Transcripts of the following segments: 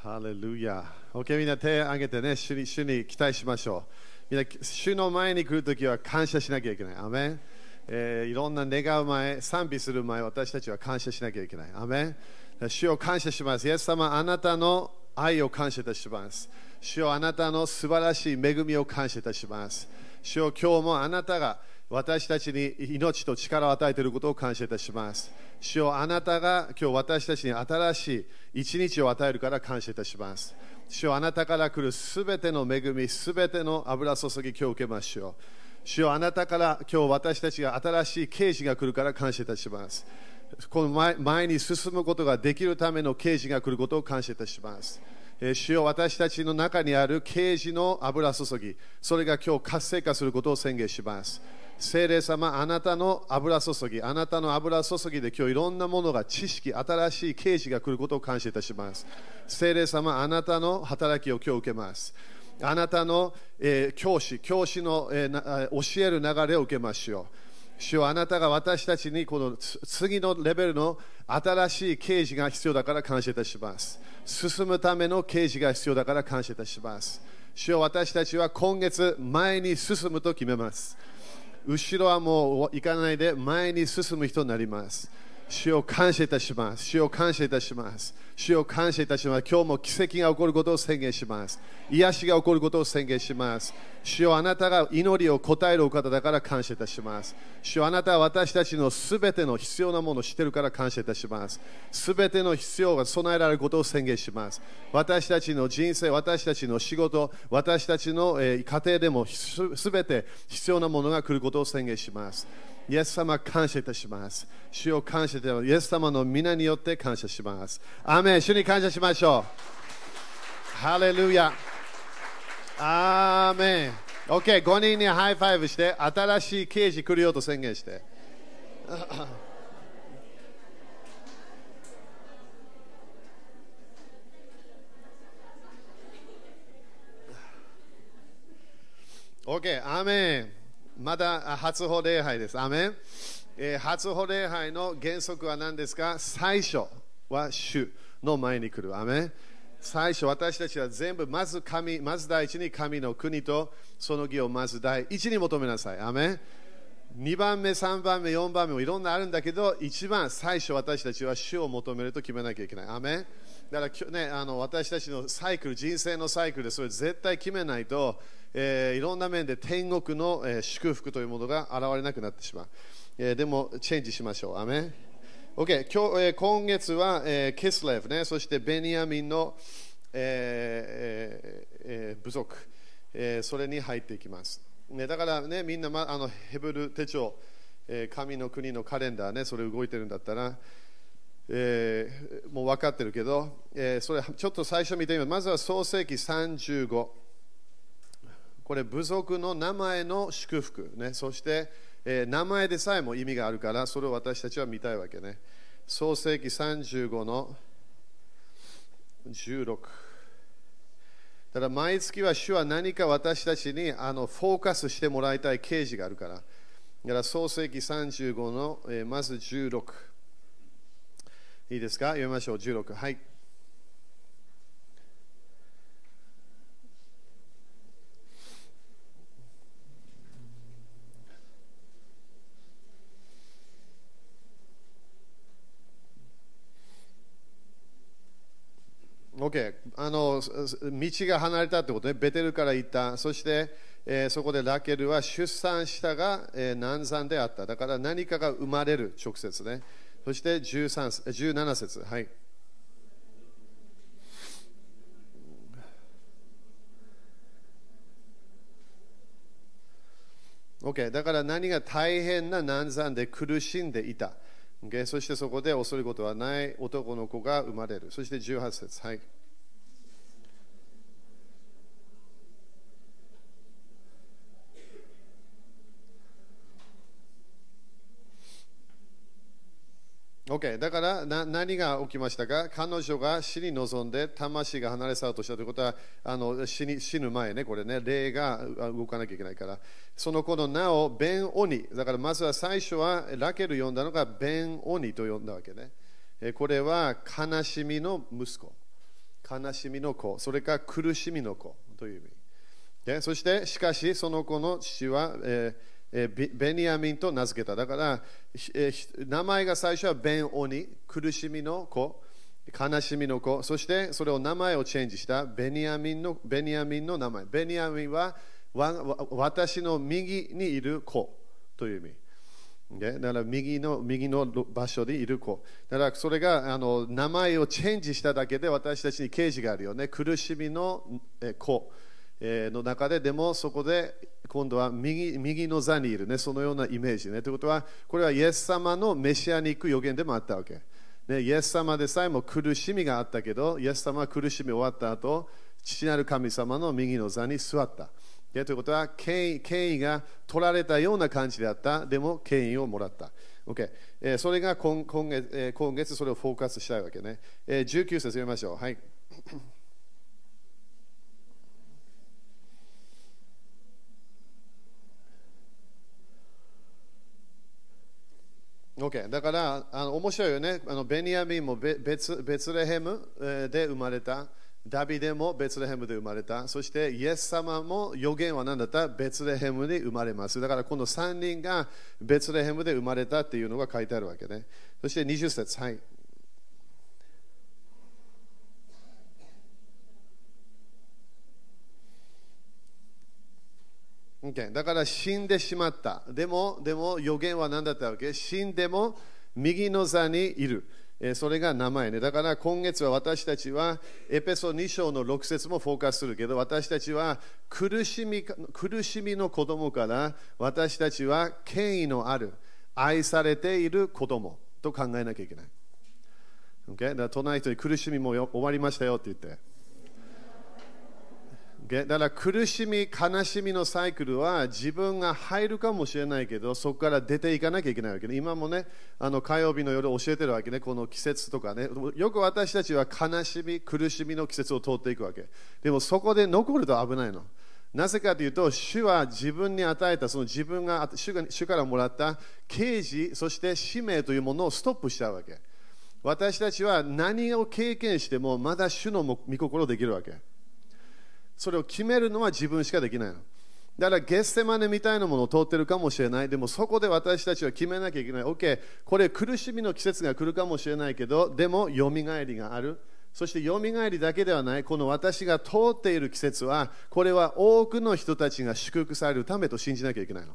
ハレルヤ。OK、みんな手を挙げてね、主に主に期待しましょう。みんな、主の前に来るときは感謝しなきゃいけない。アメン、えーいろんな願う前、賛美する前、私たちは感謝しなきゃいけない。アメン主を感謝します。イエス様、あなたの愛を感謝いたします。主よあなたの素晴らしい恵みを感謝いたします。主よ今日もあなたが私たちに命と力を与えていることを感謝いたします。主よあなたが今日私たちに新しい一日を与えるから感謝いたします。主よあなたから来るすべての恵み、すべての油注ぎ、今日受けましょう。主よあなたから今日私たちが新しい啓示が来るから感謝いたします。この前前に進むことができるための啓示が来ることを感謝いたします。えー主よ私たちの中にある啓示の油注ぎ、それが今日活性化することを宣言します。聖霊様、あなたの油注ぎ、あなたの油注ぎで今日いろんなものが知識、新しい啓示が来ることを感謝いたします。聖霊様、あなたの働きを今日受けます。あなたの、えー教師、教師の、えー教える流れを受けましょう。主よあなたが私たちにこの次のレベルの新しい啓示が必要だから感謝いたします。進むための啓示が必要だから感謝いたします。主よ私たちは今月前に進むと決めます。後ろはもう行かないで前に進む人になります。主を感謝いたします。主を感謝いたします。主を感謝いたします。今日も奇跡が起こることを宣言します。癒しが起こることを宣言します。主よあなたが祈りを答えるお方だから感謝いたします。主よあなたは私たちのすべての必要なものを知っているから感謝いたします。すべての必要が備えられることを宣言します。私たちの人生、私たちの仕事、私たちの、家庭でもすべて必要なものが来ることを宣言します。イエス様感謝いたします。主を感謝いたします。イエス様の御名によって感謝します。アーメン主に感謝しましょう。ハレルヤ。アーメン。OK、5人に high five して、新しい啓示来るよと宣言して。OK、アーメン。まだ初歩礼拝です。アメン。えー初歩礼拝の原則は何ですか？最初は主の前に来る。アメ。最初、私たちは全部、まず神、まず第一に神の国とその義をまず第一に求めなさい。アメ。2番目、3番目、4番目もいろんなあるんだけど、一番最初私たちは主を求めると決めなきゃいけない。アメだから、ね、あの私たちのサイクル、人生のサイクルでそれ絶対決めないと、えーいろんな面で天国の、えー祝福というものが現れなくなってしまう。えーでも、チェンジしましょう。アメン OK、今日、えー今月は、えーキスレフね、そしてベニヤミンの、えーえーえー部族、えーそれに入っていきます。ね、だからね、みんな、ま、あのヘブル手帳、えー神の国のカレンダーね、それ動いてるんだったら、えーもう分かってるけど、えーそれちょっと最初見てみます。まずは創世紀35。これ部族の名前の祝福、ね、そして、えー名前でさえも意味があるから、それを私たちは見たいわけね。創世紀35の16た。だ毎月は主は何か私たちにあのフォーカスしてもらいたい啓示があるから。だから創世紀35の、えーまず16。いいですか？読みましょう。16。はい。OK、あの道が離れたってことね、ベテルから行った、そして、えーそこでラケルは出産したが、えー難産であった、だから何かが生まれる、直接ね、そして13 17節、はい。OK、だから何が大変な難産で苦しんでいた。OK、そしてそこで恐れることはない男の子が生まれる。そして18節。はい。OK、だからな何が起きましたか？彼女が死に臨んで魂が離れ去ろうとしたということはあの死に死ぬ前ね、これね、霊が動かなきゃいけないから、その子の名をベン・オニ、だからまずは最初はラケル呼んだのがベン・オニと呼んだわけね。これは悲しみの息子。悲しみの子、それから苦しみの子という意味。でそして、しかし、その子の父は、えー、ベニヤミンと名付けた。だから、名前が最初はベンオニ、苦しみの子、悲しみの子、そしてそれを名前をチェンジしたベニヤミンのベニヤミンの名前。ベニヤミンは私の右にいる子という意味。だから右の右の場所でいる子。だからそれがあの名前をチェンジしただけで私たちに刑事があるよね。苦しみの子の中で、でもそこで今度は右右の座にいるね。そのようなイメージね。ということは、これはイエス様のメシアに行く予言でもあったわけ。ね、イエス様でさえも苦しみがあったけど、イエス様は苦しみ終わった後、父なる神様の右の座に座った。ということは権威、権威が取られたような感じであった。でも権威をもらった。OK えー、それが今今月、えー、今月それをフォーカスしたいわけね。えー、19節読みましょう。はい。OK、だからあの面白いよね。あのベニヤミンもベベツレヘムで生まれた。ダビデもベツレヘムで生まれた。そしてイエス様も予言は何だった？ベツレヘムに生まれます。だからこの3人がベツレヘムで生まれたっていうのが書いてあるわけね。そして20節。はい。Okay、だから死んでしまった。でも、でも予言は何だったわけ？死んでも右の座にいるえ。それが名前ね。だから今月は私たちはエペソ2章の6節もフォーカスするけど、私たちは苦しみ苦しみの子供から私たちは権威のある、愛されている子供と考えなきゃいけない。Okay? だから隣人に苦しみも終わりましたよって言って。だから苦しみ、悲しみのサイクルは自分が入るかもしれないけど、そこから出ていかなきゃいけないわけで、今もね、あの火曜日の夜教えてるわけね、この季節とかね、よく私たちは悲しみ、苦しみの季節を通っていくわけ。でもそこで残ると危ないの。なぜかというと、主は自分に与えた、その自分が主が主からもらった刑事、そして使命というものをストップしちゃうわけ。私たちは何を経験しても、まだ主の御心できるわけ。それを決めるのは自分しかできないの。だからゲッセマネみたいなものを通ってるかもしれない。でもそこで私たちは決めなきゃいけない。OK、これ苦しみの季節が来るかもしれないけど、でもよみがえりがある。そしてよみがえりだけではない、この私が通っている季節は、これは多くの人たちが祝福されるためと信じなきゃいけないの。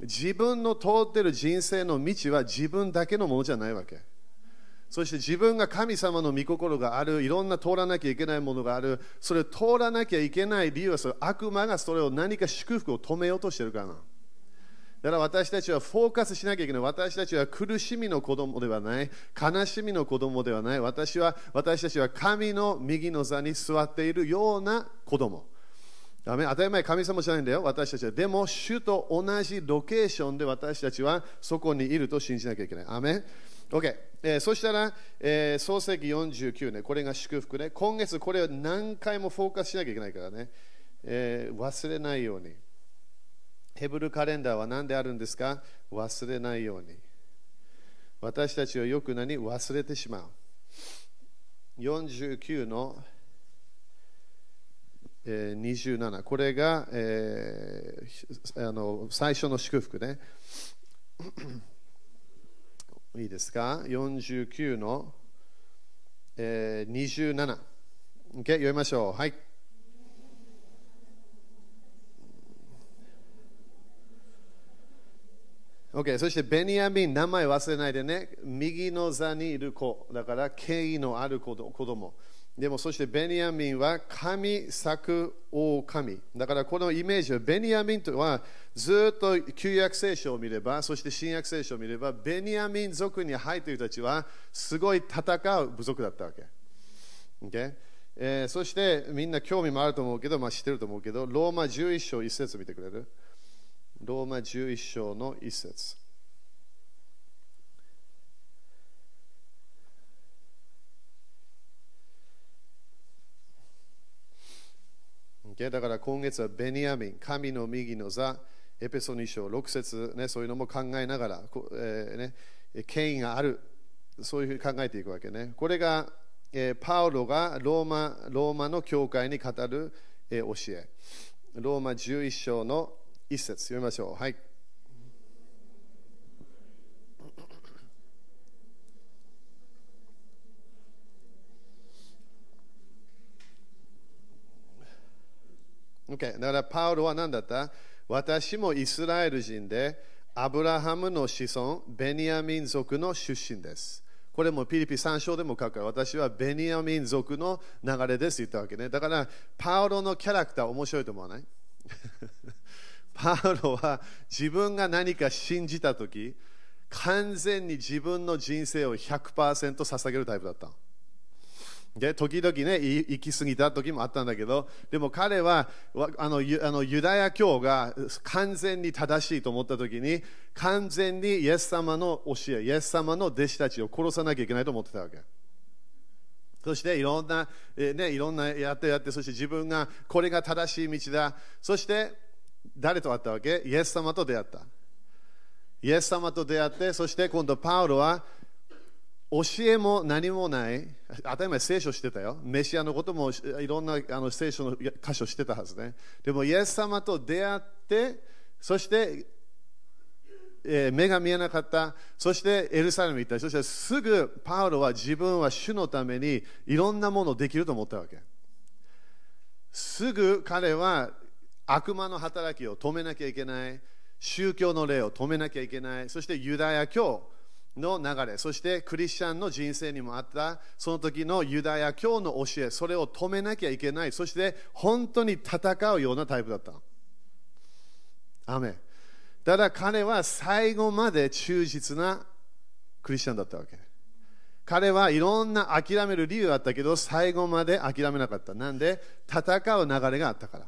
自分の通っている人生の道は自分だけのものじゃないわけ。そして自分が神様の御心がある、いろんな通らなきゃいけないものがある、それを通らなきゃいけない理由はそれ悪魔がそれを何か祝福を止めようとしてるからな。だから私たちはフォーカスしなきゃいけない。私たちは苦しみの子供ではない。悲しみの子供ではない。私は私たちは神の右の座に座っているような子供。ダメ当たり前神様じゃないんだよ。私たちは。でも、主と同じロケーションで私たちはそこにいると信じなきゃいけない。アメ OK、えー、そしたら、えー、創世記49ね、これが祝福ね。今月これを何回もフォーカスしなきゃいけないからね、えー、忘れないように。ヘブルカレンダーは何であるんですか？忘れないように。私たちはよく何？忘れてしまう。49の、えー、27。これが、えー、あの最初の祝福ね。いいですか ?49 の、えー、27。OK、読みましょう。はい。OK、そしてベニヤミン、名前忘れないでね。右の座にいる子。だから、敬意のある子供。でもそしてベニヤミンは神作王神。だからこのイメージはベニヤミンとはずっと旧約聖書を見れば、そして新約聖書を見れば、ベニヤミン族に入っている人たちはすごい戦う部族だったわけ。Okay? えー、そしてみんな興味もあると思うけど、まあ、知ってると思うけど、ローマ11章1節見てくれる？ローマ11章の1節。Okay? だから今月はベニヤミン、神の右の座、エペソ2章6節、ね、そういうのも考えながら、えーね、権威がある、そういうふうに考えていくわけね。これがえーパウロがローマローマの教会に語る、えー教え。ローマ11章の1節読みましょう。はい。OK。だからパウロは何だった？私もイスラエル人で、アブラハムの子孫、ベニヤミン族の出身です。これもピリピ3章でも書くから、私はベニヤミン族の流れですって言ったわけね。だから、パウロのキャラクター面白いと思わない？パウロは自分が何か信じたとき、完全に自分の人生を100%捧げるタイプだったの。で時々ね、行き過ぎた時もあったんだけど、でも彼はあのユあのユダヤ教が完全に正しいと思った時に、完全にイエス様の教え、イエス様の弟子たちを殺さなきゃいけないと思ってたわけ。そしていろんな、えーね、いろんなやってやって、そして自分がこれが正しい道だ。そして誰と会ったわけ？イエス様と出会った。イエス様と出会って、そして今度パウロは教えも何もない、当たり前聖書してたよ。メシアのこともいろんなあの聖書の箇所してたはずね。でもイエス様と出会って、そして、えー目が見えなかった、そしてエルサレムに行った、そしてすぐパウロは自分は主のためにいろんなものできると思ったわけ。すぐ彼は悪魔の働きを止めなきゃいけない、宗教の霊を止めなきゃいけない、そしてユダヤ教の流れ、そしてクリスチャンの人生にもあった、その時のユダヤ教の教え、それを止めなきゃいけない、そして本当に戦うようなタイプだったの。アメただ彼は最後まで忠実なクリスチャンだったわけ。彼はいろんな諦める理由があったけど、最後まで諦めなかった。なんで？戦う流れがあったから。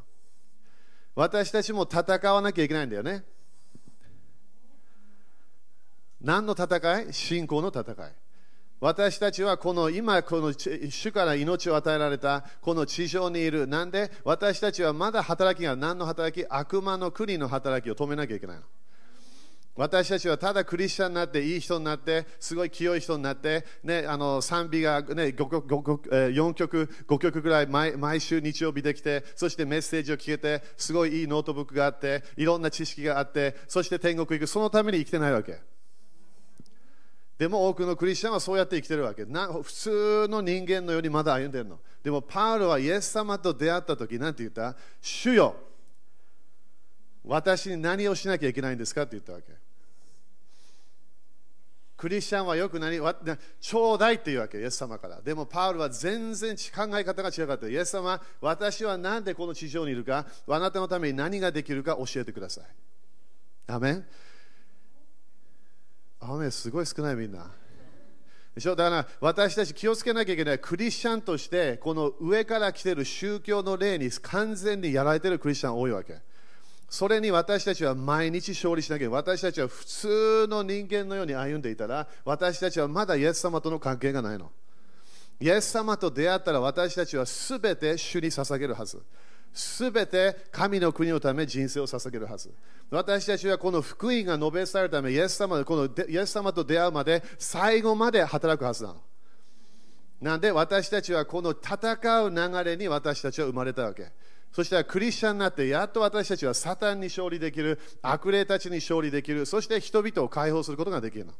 私たちも戦わなきゃいけないんだよね。何の戦い？信仰の戦い。私たちはこの今、この主から命を与えられたこの地上にいる。なんで？私たちはまだ働きが何の働き？悪魔の国の働きを止めなきゃいけないの。私たちはただクリスチャンになって、いい人になって、すごい清い人になって、ね、あの賛美が、ね、5曲4曲、5曲ぐらい毎週日曜日できて、そしてメッセージを聞けて、すごいいいノートブックがあって、いろんな知識があって、そして天国行く、そのために生きてないわけ。でも多くのクリスチャンはそうやって生きてるわけ。な普通の人間のようにまだ歩んでるの。でもパウロはイエス様と出会った時なんて言った？主よ、私に何をしなきゃいけないんですかって言ったわけ。クリスチャンはよく何、ちょうだいって言うわけ、イエス様から。でもパウロは全然考え方が違かった。イエス様、私は何でこの地上にいるか、あなたのために何ができるか教えてください。アメン雨すごい少ないみんな。でしょ？だから私たち気をつけなきゃいけないクリスチャンとしてこの上から来てる宗教の霊に完全にやられてるクリスチャン多いわけ。それに私たちは毎日勝利しなきゃ私たちは普通の人間のように歩んでいたら私たちはまだイエス様との関係がないの。イエス様と出会ったら私たちはすべて主に捧げるはず。すべて神の国のため人生を捧げるはず。私たちはこの福音が述べされるため、イエス様このイエス様と出会うまで最後まで働くはずなの。なんで私たちはこの戦う流れに私たちは生まれたわけ。そしたらクリスチャンになってやっと私たちはサタンに勝利できる、悪霊たちに勝利できる、そして人々を解放することができるの。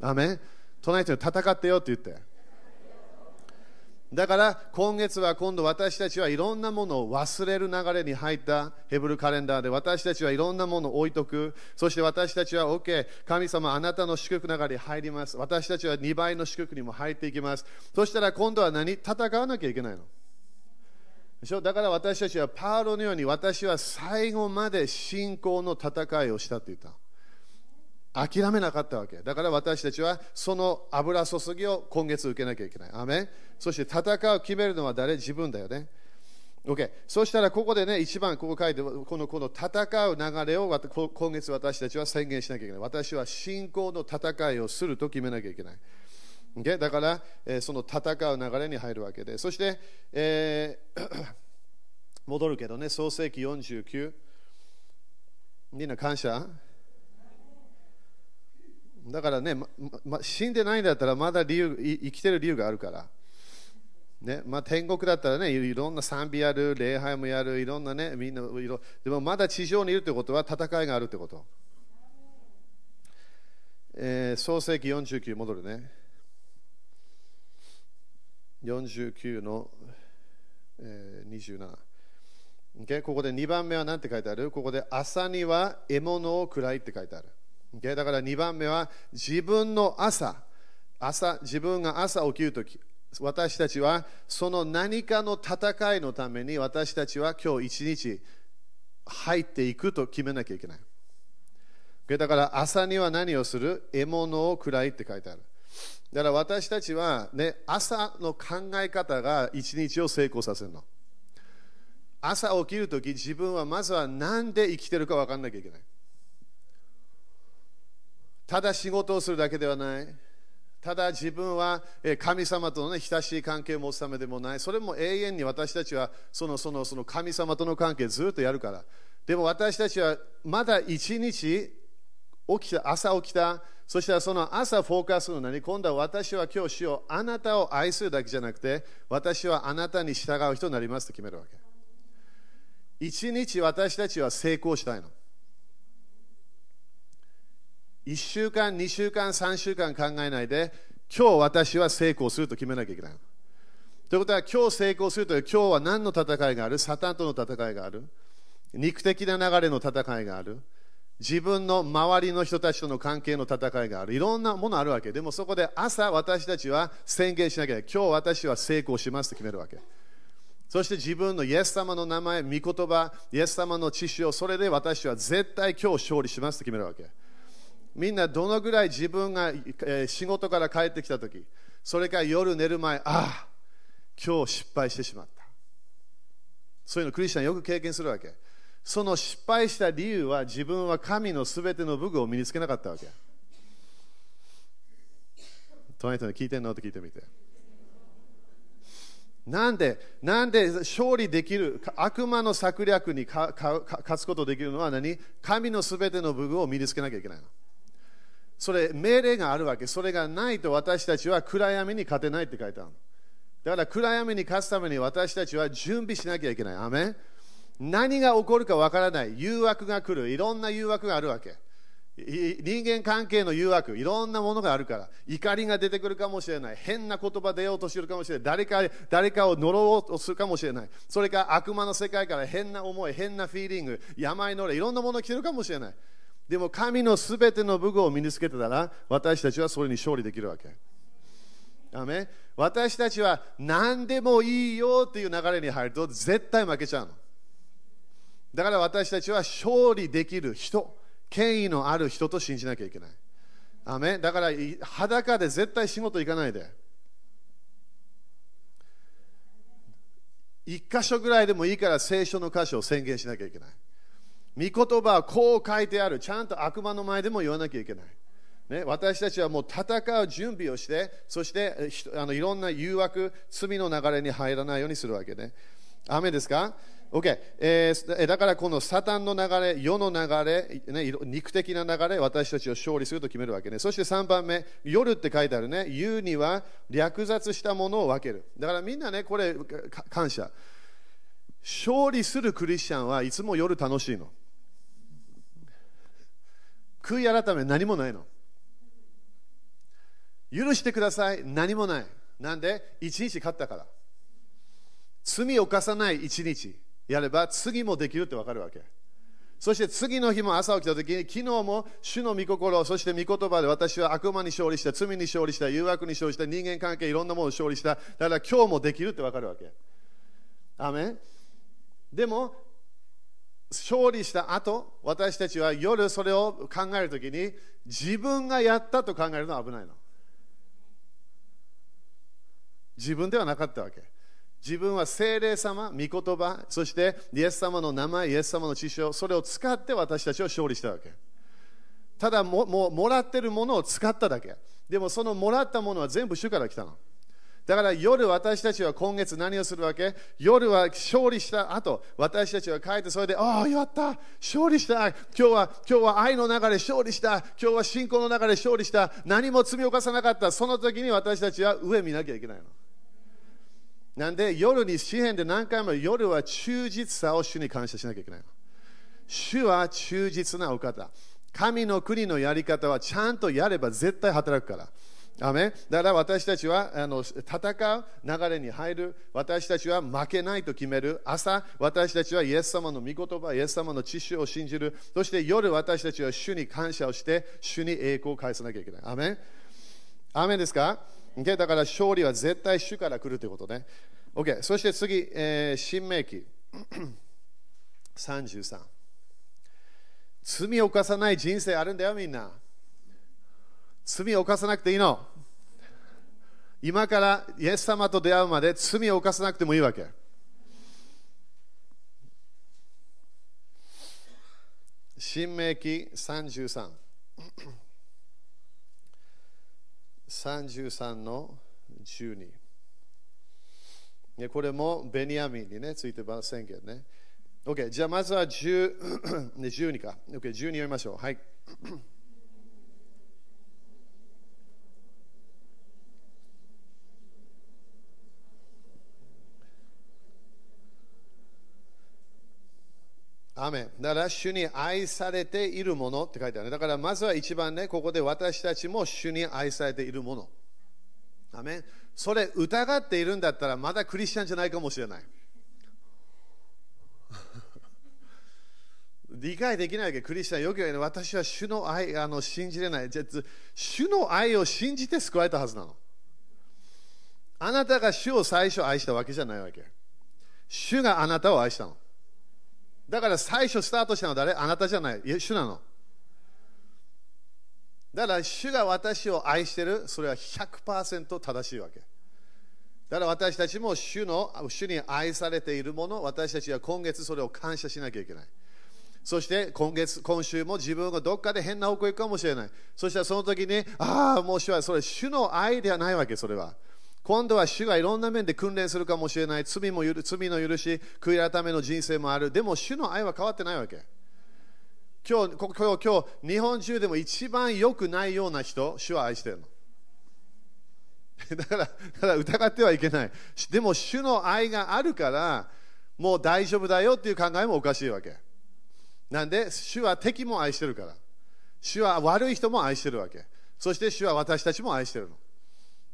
アメン隣人に戦ってよって言って。だから今月は今度私たちはいろんなものを忘れる流れに入ったヘブルカレンダーで私たちはいろんなものを置いとく。そして私たちは OK 神様あなたの祝福の中に入ります。私たちは2倍の祝福にも入っていきます。そしたら今度は何戦わなきゃいけないの？でしょ？だから私たちはパウロのように私は最後まで信仰の戦いをしたって言った。諦めなかったわけ。だから私たちはその油注ぎを今月受けなきゃいけない。アメそして戦う決めるのは誰？自分だよね。OK。そしたらここでね、一番ここ書いて、このこの戦う流れを今月私たちは宣言しなきゃいけない。私は信仰の戦いをすると決めなきゃいけない。OK。だから、えー、その戦う流れに入るわけで。そして、えー 戻るけどね、創世紀49。みんな感謝？だからね、まま、死んでないんだったらまだ理由生きてる理由があるから。ねまあ、天国だったらね、いろんな賛美やる、礼拝もやる、いろんなね、みんないろでもまだ地上にいるということは戦いがあるということ。えー、創世紀49戻るね。49の、えー、27。Okay? ここで2番目は何て書いてある？ここで朝には獲物を食らいって書いてある。Okay? だから2番目は自分の朝、朝自分が朝起きるとき、私たちはその何かの戦いのために私たちは今日一日入っていくと決めなきゃいけない。だから朝には何をする？獲物を食らいって書いてある。だから私たちは、ね、朝の考え方が一日を成功させるの。朝起きるとき自分はまずは何で生きてるか分かんなきゃいけない。ただ仕事をするだけではない。ただ自分は神様との、ね、親しい関係を持つためでもない。それも永遠に私たちはそのそのその神様との関係ずっとやるから。でも私たちはまだ一日起きた、朝起きた、そしたらその朝フォーカスするのに今度は私は今日しよう。あなたを愛するだけじゃなくて私はあなたに従う人になりますと決めるわけ。一日私たちは成功したいの。1週間、2週間、3週間考えないで、今日私は成功すると決めなきゃいけない。ということは、今日成功するという、今日は何の戦いがある？サタンとの戦いがある。肉的な流れの戦いがある。自分の周りの人たちとの関係の戦いがある。いろんなものあるわけ。でもそこで朝私たちは宣言しなきゃ今日私は成功しますと決めるわけ。そして自分のイエス様の名前、御言葉、イエス様の知識をそれで私は絶対今日勝利しますと決めるわけ。みんなどのぐらい自分が、え仕事から帰ってきたとき、それから夜寝る前、ああ、今日失敗してしまった。そういうのクリスチャンよく経験するわけ。その失敗した理由は自分は神のすべての武具を身につけなかったわけ。隣人に聞いてんの？って聞いてみて。なんで、なんで勝利できる、悪魔の策略に勝つことできるのは何？神のすべての武具を身につけなきゃいけないの。それ命令があるわけ。それがないと私たちは暗闇に勝てないって書いてあるだから暗闇に勝つために私たちは準備しなきゃいけない。アメ何が起こるかわからない。誘惑が来る。いろんな誘惑があるわけ。人間関係の誘惑。いろんなものがあるから。怒りが出てくるかもしれない。変な言葉出ようとしてるかもしれない。誰か誰かを呪おうとするかもしれない。それか悪魔の世界から変な思い変なフィーリング病のれいろんなものが来てるかもしれない。でも神のすべての武具を身につけてたら私たちはそれに勝利できるわけ。アメ私たちは何でもいいよっていう流れに入ると絶対負けちゃうの。だから私たちは勝利できる人、権威のある人と信じなきゃいけない。アメだから裸で絶対仕事行かないで。一箇所ぐらいでもいいから聖書の箇所を宣言しなきゃいけない。御言葉はこう書いてある。ちゃんと悪魔の前でも言わなきゃいけない。ね、私たちはもう戦う準備をして、そしてあのいろんな誘惑、罪の流れに入らないようにするわけね。雨ですか ?OK、えー。だからこのサタンの流れ、世の流れ、ね、肉的な流れ、私たちを勝利すると決めるわけね。そして3番目、夜って書いてあるね。言うには略奪したものを分ける。だからみんなね、これ感謝。勝利するクリスチャンはいつも夜楽しいの。悔い改め何もないの。許してください何もない。なんで？一日勝ったから。罪を犯さない一日やれば次もできるって分かるわけ。そして次の日も朝起きた時に昨日も主の御心、そして御言葉で私は悪魔に勝利した、罪に勝利した、誘惑に勝利した、人間関係いろんなものに勝利した。だから今日もできるって分かるわけ。アメでも勝利した後私たちは夜それを考えるときに自分がやったと考えるのは危ないの自分ではなかったわけ自分は精霊様、御言葉、そしてイエス様の名前、イエス様の知識それを使って私たちは勝利したわけ。ただもももらってるものを使っただけ。でもそのもらったものは全部主から来たの。だから夜私たちは今月何をするわけ？夜は勝利した後、私たちは帰ってそれで、ああ、やった勝利した今日は今日は愛の流れ勝利した今日は信仰の流れ勝利した何も罪を犯さなかったその時に私たちは上見なきゃいけないの。なんで夜に詩篇で何回も夜は忠実さを主に感謝しなきゃいけないの。主は忠実なお方。神の国のやり方はちゃんとやれば絶対働くから。アメだから私たちはあの戦う流れに入る。私たちは負けないと決める。朝、私たちはイエス様の御言葉、イエス様の知識を信じる。そして夜、私たちは主に感謝をして、主に栄光を返さなきゃいけない。アメアメですか、okay? だから勝利は絶対主から来るということね。OK、そして次、えー、新明記 33。罪を犯さない人生あるんだよ、みんな。罪を犯さなくていいの。今からイエス様と出会うまで罪を犯さなくてもいいわけ。新明記33。33の12。これもベニヤミンにね、ついてませんけどね。OK、じゃあまずは10 12か。OK、12読みましょう。はい。アメだから主に愛されているものって書いてある、ね。だからまずは一番ね、ここで私たちも主に愛されているもの。アメそれ疑っているんだったらまだクリスチャンじゃないかもしれない。理解できないわけ、クリスチャンよく言うね、私は主の愛あの信じれない。じゃ主の愛を信じて救われたはずなの。あなたが主を最初愛したわけじゃないわけ。主があなたを愛したの。だから最初スタートしたのは誰？あなたじゃない。主なの。だから主が私を愛してる、それは100%正しいわけ。だから私たちも主の主に愛されているもの、私たちは今月それを感謝しなきゃいけない。そして今月、今週も自分がどっかで変な方向行くかもしれない。そしたらその時に、ああ、もう主はそれ主の愛ではないわけ、それは。今度は主がいろんな面で訓練するかもしれない罪も罪の許し、悔い改めの人生もある。でも主の愛は変わってないわけ。今日、今日、今日、日本中でも一番良くないような人、主は愛してるの。だから、だから疑ってはいけない。でも主の愛があるから、もう大丈夫だよっていう考えもおかしいわけ。なんで、主は敵も愛してるから。主は悪い人も愛してるわけ。そして主は私たちも愛してるの。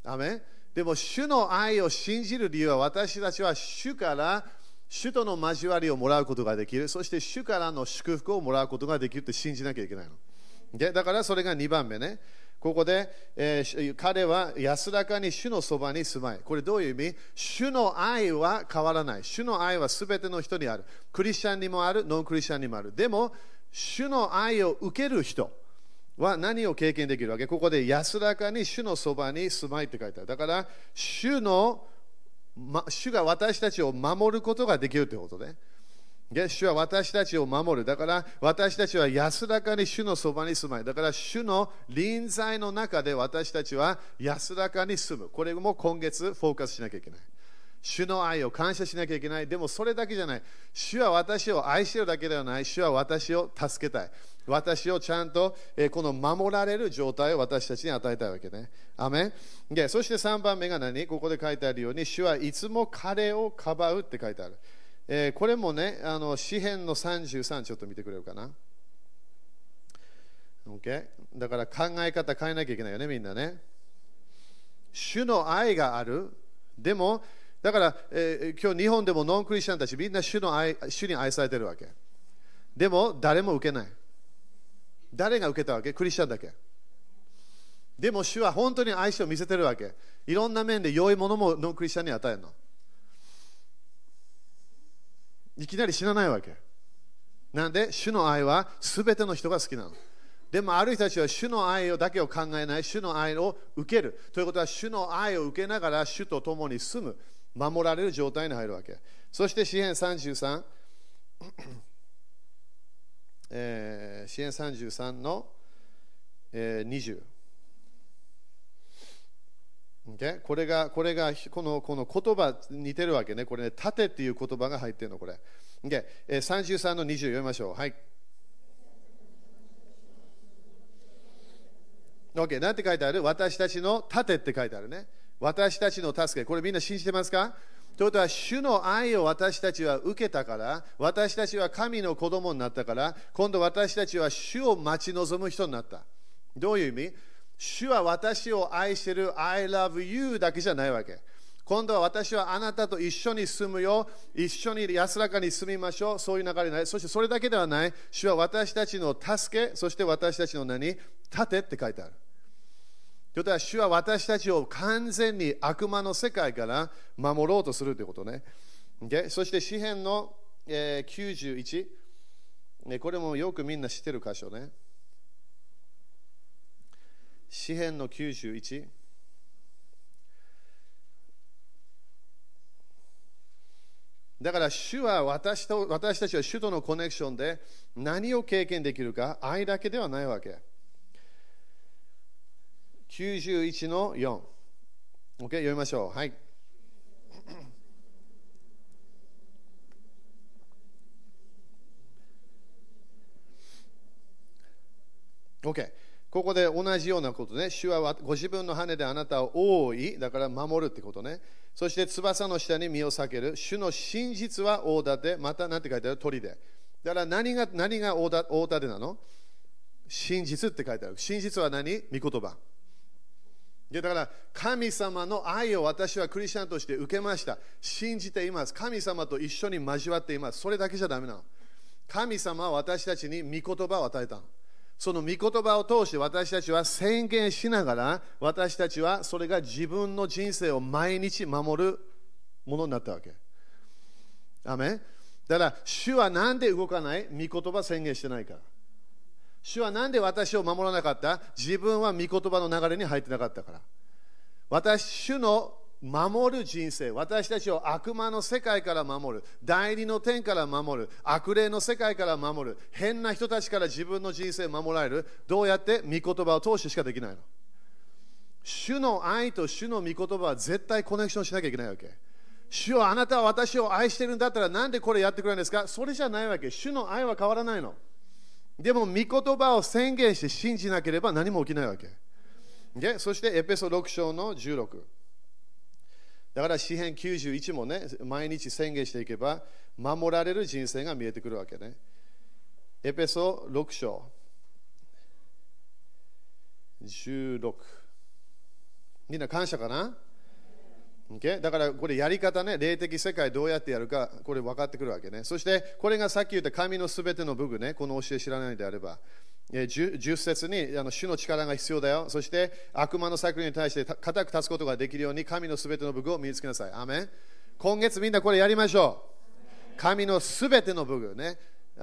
アメでも主の愛を信じる理由は私たちは主から主との交わりをもらうことができる。そして主からの祝福をもらうことができるって信じなきゃいけないの。でだからそれが2番目ね。ここで、えー、彼は安らかに主のそばに住まい。これどういう意味？主の愛は変わらない。主の愛はすべての人にある。クリスチャンにもある、ノンクリスチャンにもある。でも、主の愛を受ける人。は何を経験できるわけ？ここで安らかに主のそばに住まいって書いてある。だから、主の、ま、主が私たちを守ることができるということね。主は私たちを守る。だから私たちは安らかに主のそばに住まい。だから主の臨在の中で私たちは安らかに住む。これも今月フォーカスしなきゃいけない。主の愛を感謝しなきゃいけない。でもそれだけじゃない。主は私を愛しているだけではない。主は私を助けたい。私をちゃんと、えこの守られる状態を私たちに与えたいわけね。アメでそして3番目が何？ここで書いてあるように、主はいつも彼をかばうって書いてある。えー、これもね、あの詩篇の33ちょっと見てくれるかな？Okay? だから考え方変えなきゃいけないよね、みんなね。主の愛がある。でも、だから、えー、今日日本でもノンクリスチャンたちみんな主の愛主に愛されてるわけ。でも誰も受けない。誰が受けたわけ？クリスチャンだけ。でも主は本当に愛情を見せてるわけ。いろんな面で良いものもノンクリスチャンに与えるの。いきなり死なないわけ。なんで？主の愛は全ての人が好きなの。でもある人たちは主の愛をだけを考えない、主の愛を受ける。ということは主の愛を受けながら主と共に住む、守られる状態に入るわけ。そして詩篇33。えー、支援33の、えー、20。Okay? これが、これがこのこの言葉似てるわけね。これね、盾っていう言葉が入ってるの、これ。Okay? えー、33の20読みましょう。はい。OK、なんて書いてある？私たちの盾って書いてあるね。私たちの助け。これみんな信じてますか？ということは、主の愛を私たちは受けたから、私たちは神の子供になったから、今度私たちは主を待ち望む人になった。どういう意味？主は私を愛してる I love you だけじゃないわけ。今度は私はあなたと一緒に住むよ、一緒に安らかに住みましょう、そういう流れない。そしてそれだけではない、主は私たちの助け、そして私たちの何盾って書いてある。ということは、主は私たちを完全に悪魔の世界から守ろうとするということね。Okay? そして詩篇の、えー、91、これもよくみんな知ってる箇所ね。詩篇の91。だから主は私と私たちは主とのコネクションで何を経験できるか愛だけではないわけ。91の4。OK、読みましょう。はい。OK。ここで同じようなことね。主はご自分の羽であなたを覆い、だから守るってことね。そして翼の下に身を避ける。主の真実は大盾、また何て書いてある？鳥で。だから何が何が大盾なの？真実って書いてある。真実は何？御言葉。だから神様の愛を私はクリスチャンとして受けました。信じています。神様と一緒に交わっています。それだけじゃダメなの。神様は私たちに御言葉を与えたの。その御言葉を通して私たちは宣言しながら私たちはそれが自分の人生を毎日守るものになったわけ。アメだから主は何で動かない？御言葉宣言してないから。主は何で私を守らなかった？自分は御言葉の流れに入ってなかったから。私、主の守る人生、私たちを悪魔の世界から守る、代理の天から守る、悪霊の世界から守る、変な人たちから自分の人生を守られる、どうやって？御言葉を通してしかできないの。主の愛と主の御言葉は絶対コネクションしなきゃいけないわけ。主よあなたは私を愛してるんだったらなんでこれやってくれるんですか？それじゃないわけ。主の愛は変わらないの。でも、御言葉を宣言して信じなければ何も起きないわけ。でそして、エペソ6章の16。だから、詩編91もね、毎日宣言していけば、守られる人生が見えてくるわけね。エペソ6章16。みんな感謝かな？Okay? だからこれやり方ね、霊的世界どうやってやるか、これ分かってくるわけね。そしてこれがさっき言った神のすべての武具ね、この教え知らないのであれば、10節にあの主の力が必要だよ。そして悪魔の策に対して固く立つことができるように神のすべての武具を身につけなさい。アメン今月みんなこれやりましょう。神のすべての武具ね。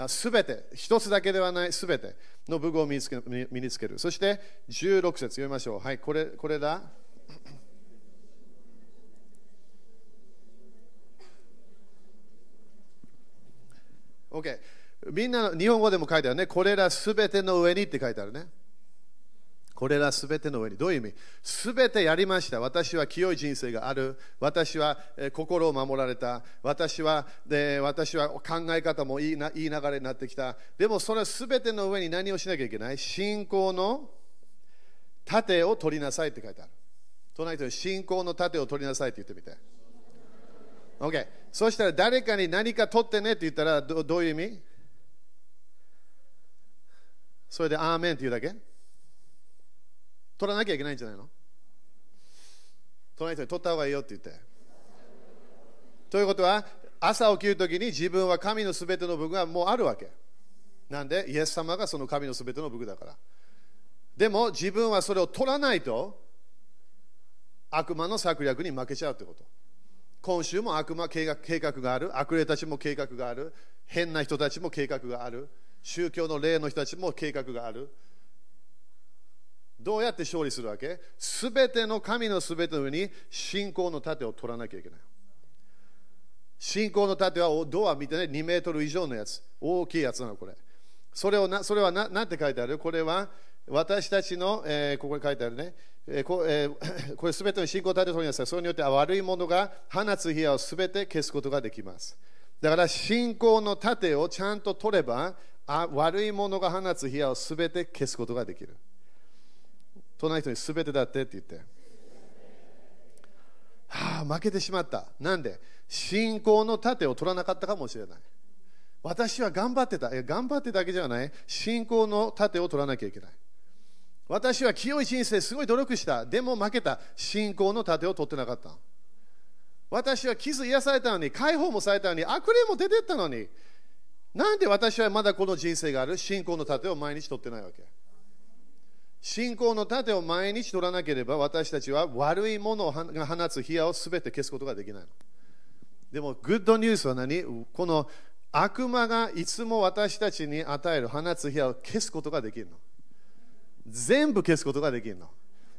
すべて、一つだけではないすべての武具を身につけ身につける。そして16節読みましょう。はい、これこれだ。OK。みんな日本語でも書いてあるね。これらすべての上にって書いてあるね。これらすべての上に。どういう意味？すべてやりました。私は清い人生がある。私は、え、心を守られた。私はで私は考え方もいいないい流れになってきた。でもそれすべての上に何をしなきゃいけない？信仰の盾を取りなさいって書いてある。隣人に信仰の盾を取りなさいって言ってみて。OK。そしたら誰かに何か取ってねって言ったらどういう意味？それでアーメンって言うだけ？取らなきゃいけないんじゃないの？隣人に取った方がいいよって言って。ということは朝起きるときに自分は神のすべての部分がもうあるわけ。なんで？イエス様がその神のすべての部分だから。でも自分はそれを取らないと悪魔の策略に負けちゃうってこと。今週も悪魔計画計画がある、悪霊たちも計画がある、変な人たちも計画がある、宗教の霊の人たちも計画がある。どうやって勝利するわけ？すべての神のすべての上に信仰の盾を取らなきゃいけない。信仰の盾はドア見てね、2メートル以上のやつ。大きいやつなの、これ。それをなそれはななんて書いてある？これは私たちの、えー、ここに書いてあるね。えーこえー、これすべての信仰を立て取りなさい。それによって悪いものが放つ火をすべて消すことができます。だから信仰の盾をちゃんと取れば、あ悪いものが放つ火をすべて消すことができる。隣の人にすべてだってって言って。はあ、負けてしまった。なんで？信仰の盾を取らなかったかもしれない。私は頑張ってた。頑張ってだけじゃない。信仰の盾を取らなきゃいけない。私は清い人生すごい努力した。でも負けた。信仰の盾を取ってなかった。私は傷癒されたのに、解放もされたのに、悪霊も出てったのに、なんで私はまだこの人生がある？信仰の盾を毎日取ってないわけ信仰の盾を毎日取らなければ私たちは悪いものが放つ火をすべて消すことができないの。でも、グッドニュースは何？この悪魔がいつも私たちに与える放つ火を消すことができるの。全部消すことができるの。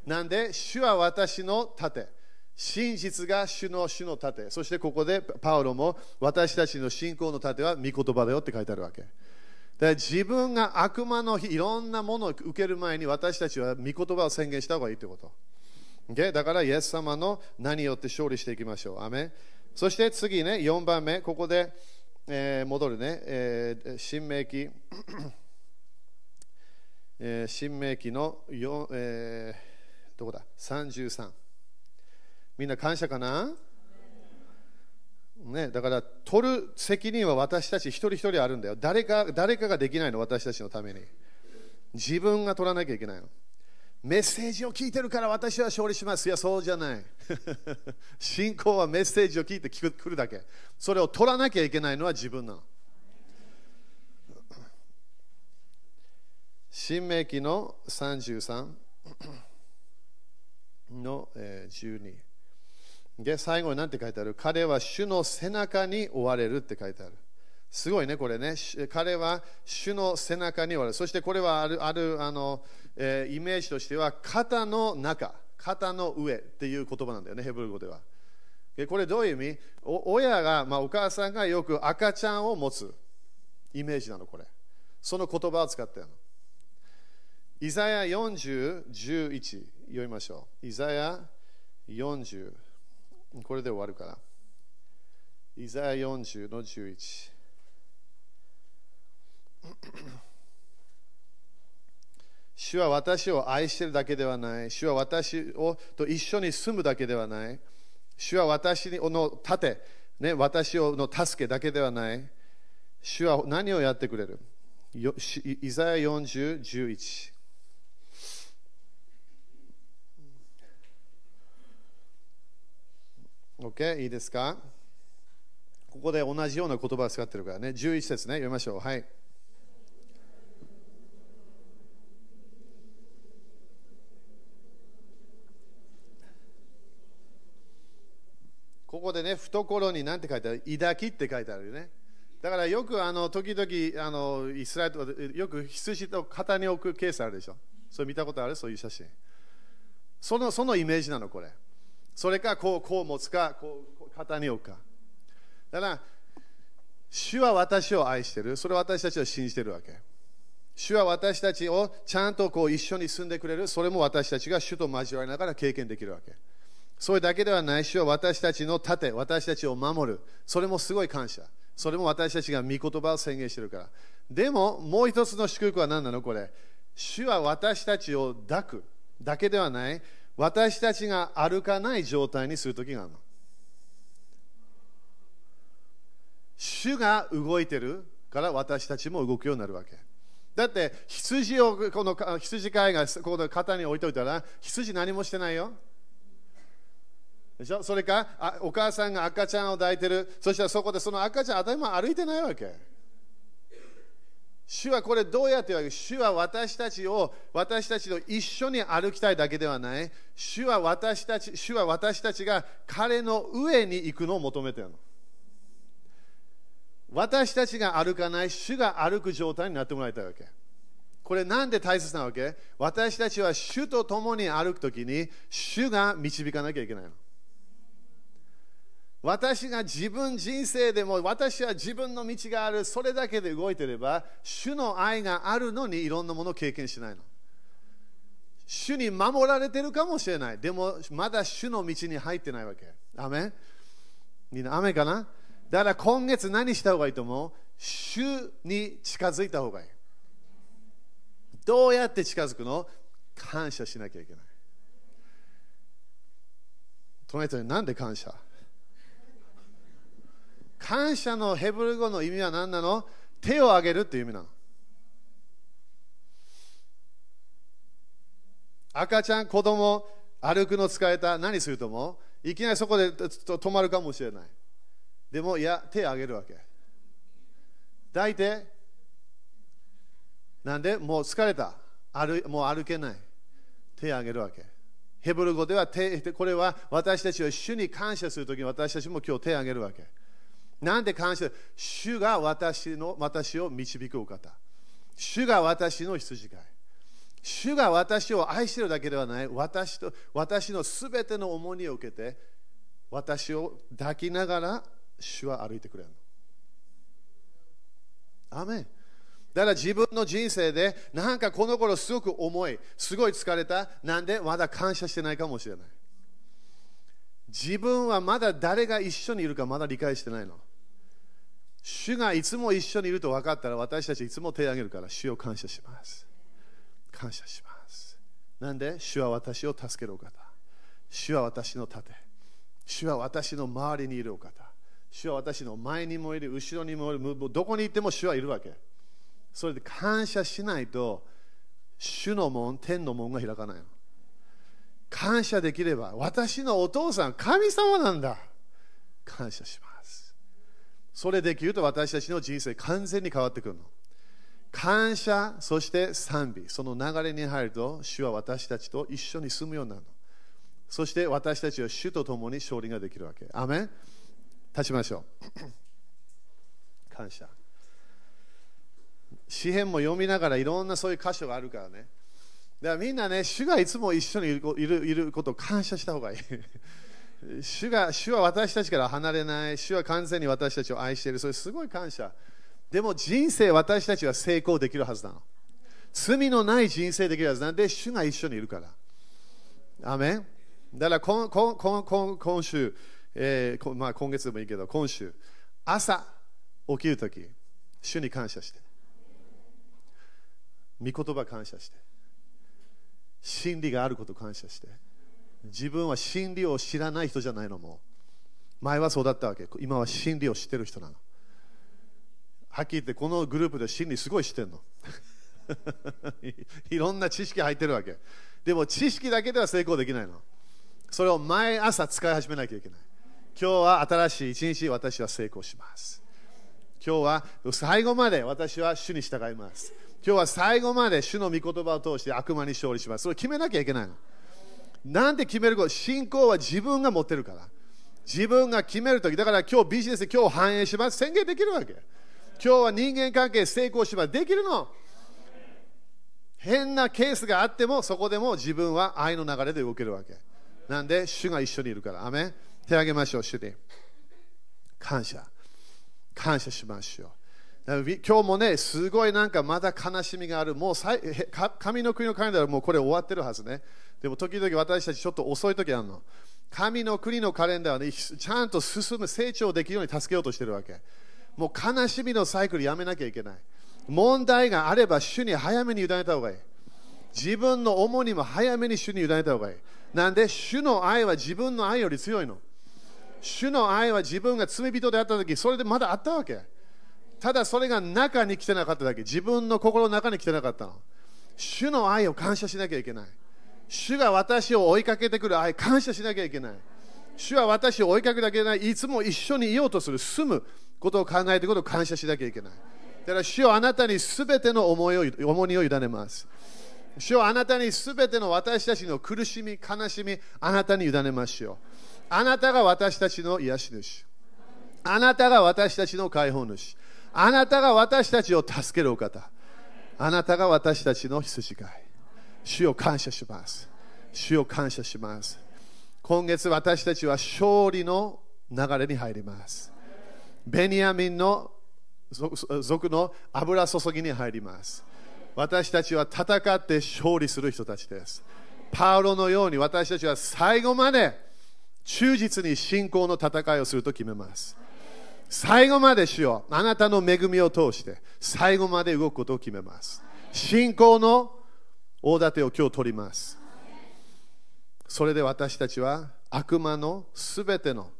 なんで、主は私の盾。真実が主の主の盾。そしてここでパウロも私たちの信仰の盾は御言葉だよって書いてあるわけ。だ自分が悪魔のいろんなものを受ける前に私たちは御言葉を宣言した方がいいということ。Okay? だからイエス様の何よって勝利していきましょう。アメそして次ね、4番目、ここでえー、戻るね、えー、新明記、えー、新明記の、えー、どこだ？33みんな感謝かな、ね、だから取る責任は私たち一人一人あるんだよ誰か誰かができないの私たちのために自分が取らなきゃいけないのメッセージを聞いてるから私は勝利します。いや、そうじゃない。信仰はメッセージを聞いてくるだけ。それを取らなきゃいけないのは自分なの。新明記の33の、12。で、最後に何て書いてある？彼は主の背中に追われるって書いてある。すごいね、これね。彼は主の背中に追われる。そしてこれはある、ある、あの、えー、イメージとしては肩の中、肩の上っていう言葉なんだよね、ヘブル語ではで。これどういう意味？親が、まあ、お母さんがよく赤ちゃんを持つイメージなの、これ。その言葉を使ってるの。イザヤ40、11読みましょう。イザヤ40、これで終わるから。イザヤ40の11。主は私を愛しているだけではない。主は私をと一緒に住むだけではない。主は私の盾、ね、私をの助けだけではない。主は何をやってくれる？イザヤ40、11。OK? いいですか？ここで同じような言葉を使ってるからね。11節ね、読みましょう。はい。ここでね、懐に何て書いてある？抱きって書いてあるよね。だからよくあの時々あのイスラエルとかよく羊と肩に置くケースあるでしょ。それ見たことある？そういう写真。そのそのイメージなの、これ。それかこうこう持つかこう肩に置くか。だから、主は私を愛してる。それを私たちは信じてるわけ。主は私たちをちゃんとこう一緒に住んでくれる。それも私たちが主と交わりながら経験できるわけ。それだけではない主は私たちの盾、私たちを守る。それもすごい感謝。それも私たちが御言葉を宣言してるから。でも、もう一つの祝福は何なの？これ。主は私たちを抱くだけではない。私たちが歩かない状態にするときがあるの。主が動いてるから私たちも動くようになるわけ。だって羊をこの羊飼いがこの肩に置いといたら羊何もしてないよ。でしょ？それかあお母さんが赤ちゃんを抱いてるそしたらそこでその赤ちゃん頭歩いてないわけ主はこれどうやって言うわけ？主は私たちを私たちと一緒に歩きたいだけではない。主は私たち主は私たちが彼の上に行くのを求めているの。私たちが歩かない主が歩く状態になってもらいたいわけ。これなんで大切なわけ？私たちは主と共に歩くときに主が導かなきゃいけないの。私が自分人生でも私は自分の道があるそれだけで動いてれば主の愛があるのにいろんなものを経験しないの。主に守られてるかもしれない。でもまだ主の道に入ってないわけ。アメみんな雨かな？だから今月何した方がいいと思う？主に近づいた方がいい。どうやって近づくの？感謝しなきゃいけない。隣人になんで感謝？感謝のヘブル語の意味は何なの？手を挙げるっていう意味なの。赤ちゃん、子供、歩くの疲れた、何すると思う？いきなりそこで止まるかもしれない。でも、いや、手を挙げるわけ。抱いて、なんで？もう疲れた。歩もう歩けない。手を挙げるわけ。ヘブル語では手、これは私たちは主に感謝するときに私たちも今日手を挙げるわけ。なんで感謝？主が私の私を導くお方。主が私の羊飼い。主が私を愛しているだけではない。私と私のすべての重荷を受けて、私を抱きながら主は歩いてくれるの。アメだから自分の人生でなんかこの頃すごく重い、すごい疲れた、なんでまだ感謝してないかもしれない。自分はまだ誰が一緒にいるかまだ理解してないの。主がいつも一緒にいると分かったら私たちいつも手を挙げるから主を感謝します。感謝します。なんで？主は私を助けるお方。主は私の盾。主は私の周りにいるお方。主は私の前にもいる、後ろにもいる、どこに行っても主はいるわけ。それで感謝しないと、主の門、天の門が開かないの。感謝できれば、私のお父さん、神様なんだ。感謝します。それできると私たちの人生完全に変わってくるの。感謝、そして賛美、その流れに入ると、主は私たちと一緒に住むようになるの。そして私たちは主と共に勝利ができるわけ。アメン立ちましょう。感謝。詩篇も読みながらいろんなそういう箇所があるからね。だからみんなね、主がいつも一緒にいるいるいることを感謝した方がいい。主が主は私たちから離れない、主は完全に私たちを愛している、それすごい感謝。でも人生、私たちは成功できるはずなの。罪のない人生できるはずなんで、主が一緒にいるから。アメンだから今今今今週、えーまあ、今月でもいいけど、今週、朝起きるとき、主に感謝して。御言葉感謝して真理があること感謝して自分は真理を知らない人じゃないのも。前はそうだったわけ。今は真理を知ってる人なの。はっきり言ってこのグループで真理すごい知ってるの。いろんな知識入ってるわけ。でも知識だけでは成功できないの。それを毎朝使い始めなきゃいけない。今日は新しい一日私は成功します。今日は最後まで私は主に従います。今日は最後まで主の御言葉を通して悪魔に勝利します。それを決めなきゃいけないの。なんで決めるか信仰は自分が持ってるから。自分が決めるとき、だから今日ビジネスで今日反映します。宣言できるわけ。今日は人間関係成功します。できるの。変なケースがあっても、そこでも自分は愛の流れで動けるわけ。なんで、主が一緒にいるから。アメ手を挙げましょう、主で。感謝。感謝しましょう。今日もね、すごいなんかまだ悲しみがある。もう神の国のカレンダーはもうこれ終わってるはずね。でも時々私たちちょっと遅い時あるの。神の国のカレンダーは、ね、ちゃんと進む、成長できるように助けようとしてるわけ。もう悲しみのサイクルやめなきゃいけない。問題があれば主に早めに委ねた方がいい。自分の重荷も早めに主に委ねた方がいい。なんで主の愛は自分の愛より強いの？主の愛は自分が罪人であった時、それでまだあったわけ。ただそれが中に来てなかっただけ自分の心の中に来てなかったの主の愛を感謝しなきゃいけない主が私を追いかけてくる愛感謝しなきゃいけない主は私を追いかけなきゃいけないいつも一緒にいようとする住むことを考えていくことを感謝しなきゃいけないだから主はあなたにすべての思いを重荷を委ねます主はあなたにすべての私たちの苦しみ、悲しみ、あなたに委ねましょう。あなたが私たちの癒し主。あなたが私たちの解放主。あなたが私たちを助けるお方。あなたが私たちの羊飼い。主を感謝します。主を感謝します。今月私たちは勝利の流れに入ります。ベニヤミンの族の油注ぎに入ります。私たちは戦って勝利する人たちです。パウロのように私たちは最後まで忠実に信仰の戦いをすると決めます。最後までしよ。あなたの恵みを通して最後まで動くことを決めます。信仰の大盾を今日取ります。それで私たちは悪魔のすべての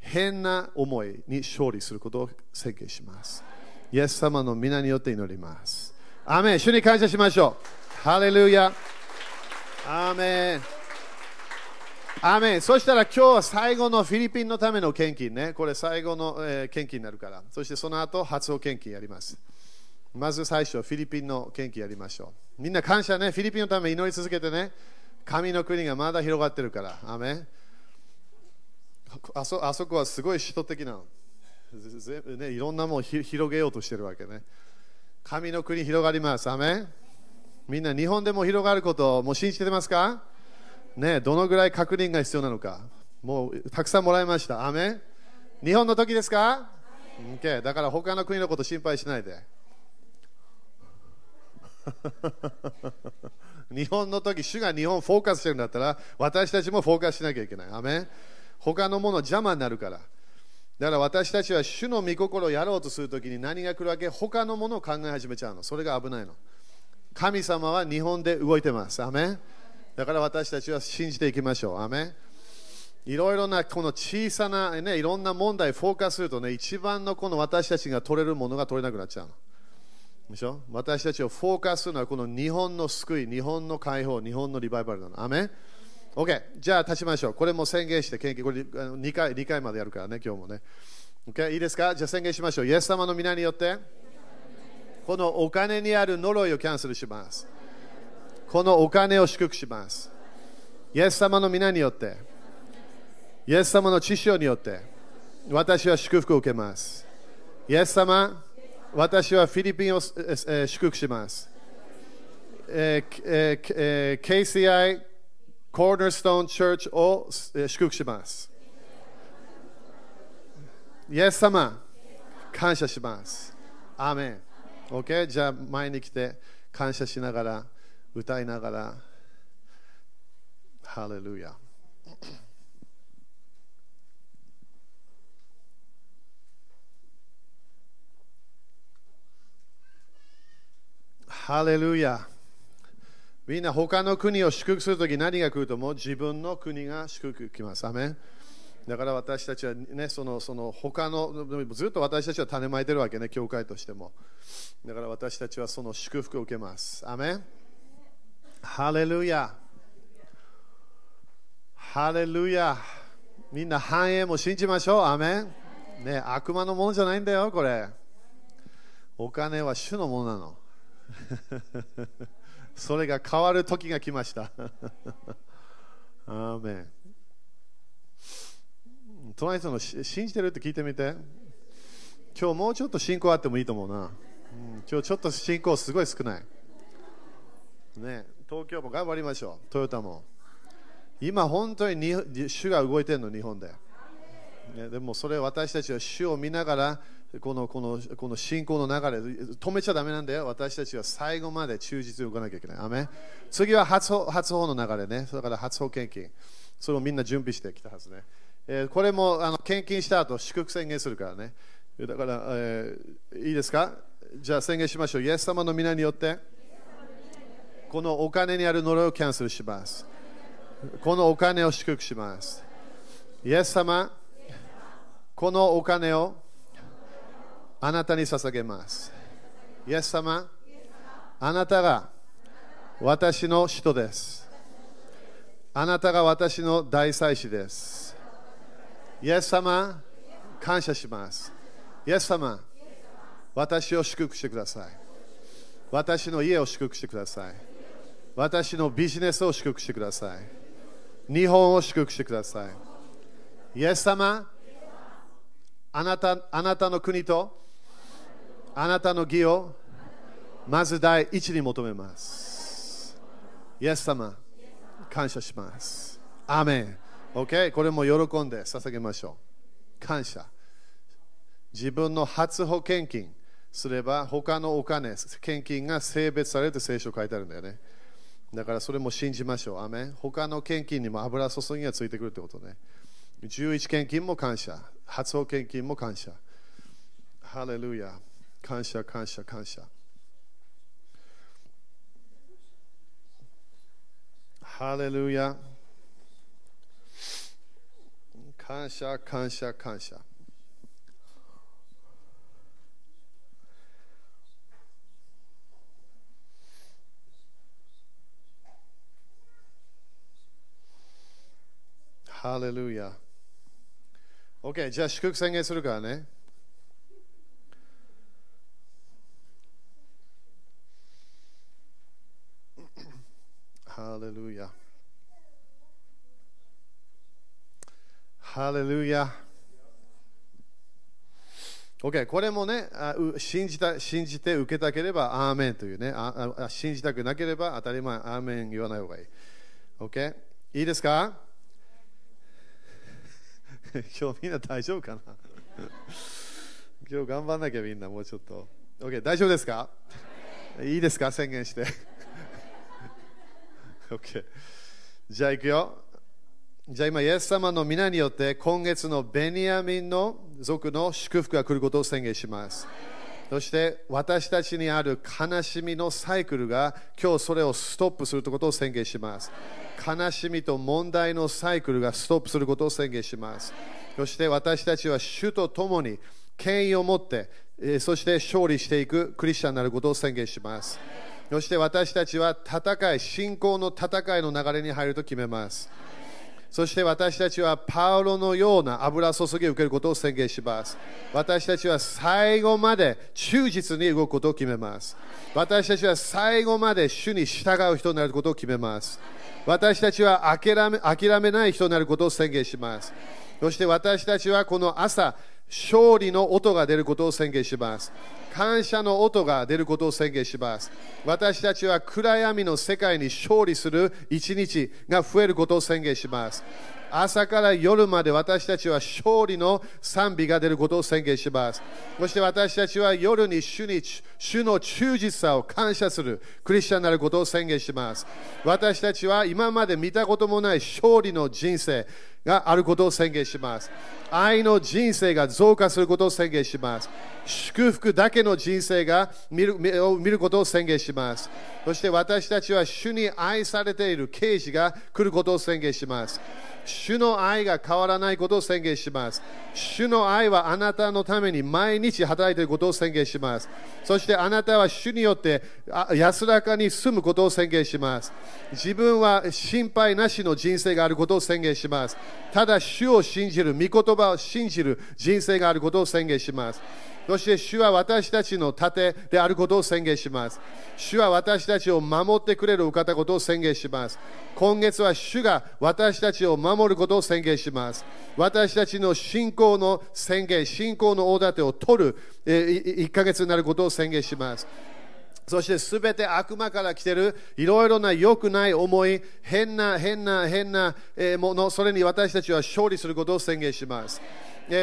変な思いに勝利することを宣言します。イエス様の皆によって祈ります。アメン主に感謝しましょう。ハレルヤ。アーメン。アメンそしたら今日は最後のフィリピンのための献金ね。これ最後の、えー献金になるから。そしてその後、初歩献金やります。まず最初、フィリピンの献金やりましょう。みんな感謝ね。フィリピンのため祈り続けてね。神の国がまだ広がってるから。アメあそあそこはすごい首都的なの。ぜぜね、いろんなものを広げようとしてるわけね。神の国広がります。アーメンみんな日本でも広がることをもう信じてますか？ね、どのぐらい確認が必要なのか。もうたくさんもらいました。アーメン日本の時ですか、OK、だから他の国のこと心配しないで。日本の時、主が日本フォーカスしてるんだったら、私たちもフォーカスしなきゃいけない。アメン他のもの邪魔になるから。だから私たちは主の御心をやろうとするときに何が来るわけ？他のものを考え始めちゃうの。それが危ないの。神様は日本で動いてます。アメンだから私たちは信じていきましょう。アメンいろいろなこの小さな、ね、いろんな問題フォーカスするとね、一番のこの私たちが取れるものが取れなくなっちゃうの。でしょ？私たちをフォーカスするのはこの日本の救い、日本の解放、日本のリバイバルなの。アメン？OK、じゃあ立ちましょう。これも宣言して、献金これ2回 ,2 回までやるからね、今日もね。OK、いいですか？じゃあ宣言しましょう。イエス様の皆によって、このお金にある呪いをキャンセルします。このお金を祝福します。イエス様の皆によって、イエス様の知識によって、私は祝福を受けます。イエス様、私はフィリピンを、えーえー祝福します。えーえーえ KCI コーナーストーンチャーチを祝福します。イエス様、感謝します。アーメン。OK? じゃあ前に来て感謝しながら、歌いながら、ハレルヤ。ハレルヤ。みんな他の国を祝福するとき何が来るとも自分の国が祝福来ます。アメだから私たちはね、そのその他のずっと私たちは種まいてるわけね、教会としても。だから私たちはその祝福を受けます。アメハレルヤ。ハレルヤ。みんな繁栄も信じましょう。アメンね、悪魔のものじゃないんだよ、これ。お金は主のものなの。それが変わる時が来ました。アーメン。隣人の信じてるって聞いてみて。今日もうちょっと信仰あってもいいと思うな。うん、今日ちょっと信仰すごい少ない。ね、東京も頑張りましょう。トヨタも。今本当にに主が動いてるの、日本で。ね、でもそれ私たちは主を見ながらこのこのこの信仰の流れ止めちゃだめなんだよ。私たちは最後まで忠実に動かなきゃいけない。アメ次は初歩初歩の流れね。だから初歩献金。それをみんな準備してきたはずね、えーこれもあの献金した後祝福宣言するからね。だから、えーいいですか？じゃあ宣言しましょう。イエス様の皆によって。このお金にある呪いをキャンセルします。このお金を祝福します。イエス様このお金をあなたに捧げます。イエス様、あなたが私の人です。あなたが私の大祭司です。イエス様、感謝します。イエス様、私を祝福してください。私の家を祝福してください。私のビジネスを祝福してください。日本を祝福してください。イエス様、あなたあなたの国とあなたの義をまず第一に求めます。イエス様、感謝します。アーメン。OK? これも喜んで捧げましょう。感謝。自分の初保献金すれば他のお金、献金が性別されて聖書書いてあるんだよね。だからそれも信じましょう。アーメン。他の献金にも油注ぎがついてくるってことね。11献金も感謝。初保献金も感謝。ハレルヤ。感謝、感謝、感謝。ハレルヤ。感謝、感謝、感謝。ハレルヤ。OK、じゃあ祝福宣言するからね。ハレルヤ。ハレルヤ。OK、これもねあ信じた、信じて受けたければ、アーメンというねああ。信じたくなければ当たり前、アーメン言わない方がいい。OK、いいですか？今日みんな大丈夫かな？今日頑張んなきゃみんなもうちょっと。OK、大丈夫ですか？いいですか？宣言して。OK。じゃあ行くよ。じゃあ今、イエス様の皆によって今月のベニヤミンの族の祝福が来ることを宣言します。そして私たちにある悲しみのサイクルが今日それをストップするということを宣言します。悲しみと問題のサイクルがストップすることを宣言します。そして私たちは主と共に権威を持って、そして勝利していくクリスチャンになることを宣言します。そして私たちは戦い、信仰の戦いの流れに入ると決めます。そして私たちはパウロのような油注ぎを受けることを宣言します。私たちは最後まで忠実に動くことを決めます。私たちは最後まで主に従う人になることを決めます。私たちは諦め諦めない人になることを宣言します。そして私たちはこの朝、勝利の音が出ることを宣言します。感謝の音が出ることを宣言します。私たちは暗闇の世界に勝利する一日が増えることを宣言します。朝から夜まで私たちは勝利の賛美が出ることを宣言します。そして私たちは夜に主に主の忠実さを感謝するクリスチャンになることを宣言します。私たちは今まで見たこともない勝利の人生があることを宣言します。愛の人生が増加することを宣言します。祝福だけの人生が見る見ることを宣言します。そして私たちは主に愛されている刑事が来ることを宣言します。主の愛が変わらないことを宣言します。主の愛はあなたのために毎日働いていることを宣言します。そしてあなたは主によって安らかに住むことを宣言します。自分は心配なしの人生があることを宣言します。ただ主を信じる、御言葉を信じる人生があることを宣言します。そして主は私たちの盾であることを宣言します。主は私たちを守ってくれるお方ことを宣言します。今月は主が私たちを守ることを宣言します。私たちの信仰の宣言、信仰の大盾を取るえ1ヶ月になることを宣言します。そしてすべて悪魔から来ているいろいろな良くない思い、変な、変な、変なもの、それに私たちは勝利することを宣言します。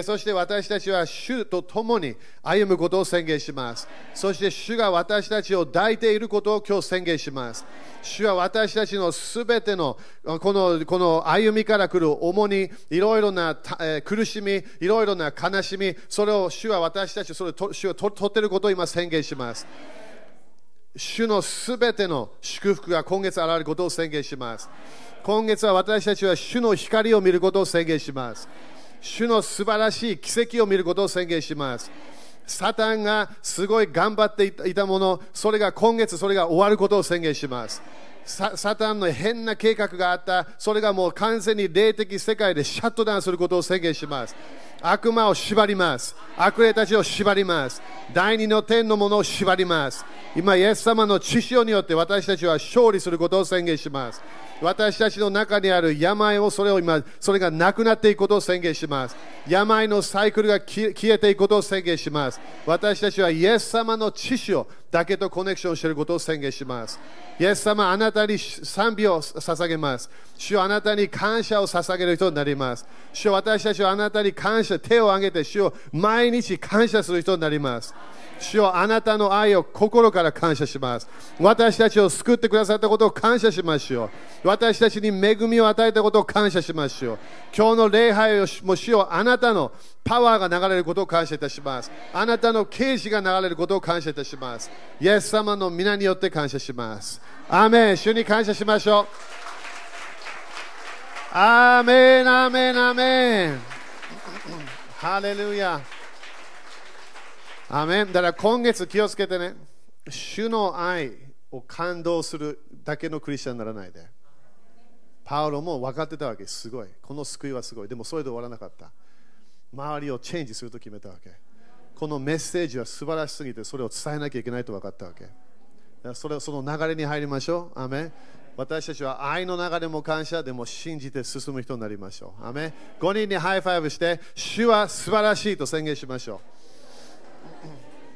そして私たちは主と共に歩むことを宣言します。そして主が私たちを抱いていることを今日宣言します。主は私たちのすべてのこのこの歩みから来る重荷、いろいろな苦しみ、いろいろな悲しみ、それを主は私たちそれを主を取っていることを今宣言します。主のすべての祝福が今月現れることを宣言します。今月は私たちは主の光を見ることを宣言します。主の素晴らしい奇跡を見ることを宣言します。サタンがすごい頑張っていたもの、それが今月それが終わることを宣言します。サタンの変な計画があった、それがもう完全に霊的世界でシャットダウンすることを宣言します。悪魔を縛ります。悪霊たちを縛ります。第二の天のものを縛ります。今、イエス様の知識によって私たちは勝利することを宣言します。私たちの中にある病をそれを今、それがなくなっていくことを宣言します。病のサイクルが消えていくことを宣言します。私たちはイエス様の知識をだけとコネクションしていることを宣言します。イエス様、あなたに賛美を捧げます。主あなたに感謝を捧げる人になります。主私たちはあなたに感謝、手を挙げて主を毎日感謝する人になります。主よあなたの愛を心から感謝します。私たちを救ってくださったことを感謝しましょう。私たちに恵みを与えたことを感謝しましょう。今日の礼拝をもしよあなたのパワーが流れることを感謝いたします。あなたの啓示が流れることを感謝いたします。イエス様の皆によって感謝します。アーメン主に感謝しましょう。アーメン、アーメン、アーメン。ハレルヤアメンだから今月気をつけてね。主の愛を感動するだけのクリスチャンにならないで。パウロも分かってたわけ。すごい。この救いはすごい。でもそれで終わらなかった。周りをチェンジすると決めたわけ。このメッセージは素晴らしすぎてそれを伝えなきゃいけないと分かったわけ。それその流れに入りましょう。アーメン私たちは愛の流れも感謝。でも信じて進む人になりましょう。アーメン5人に high five して主は素晴らしいと宣言しましょう。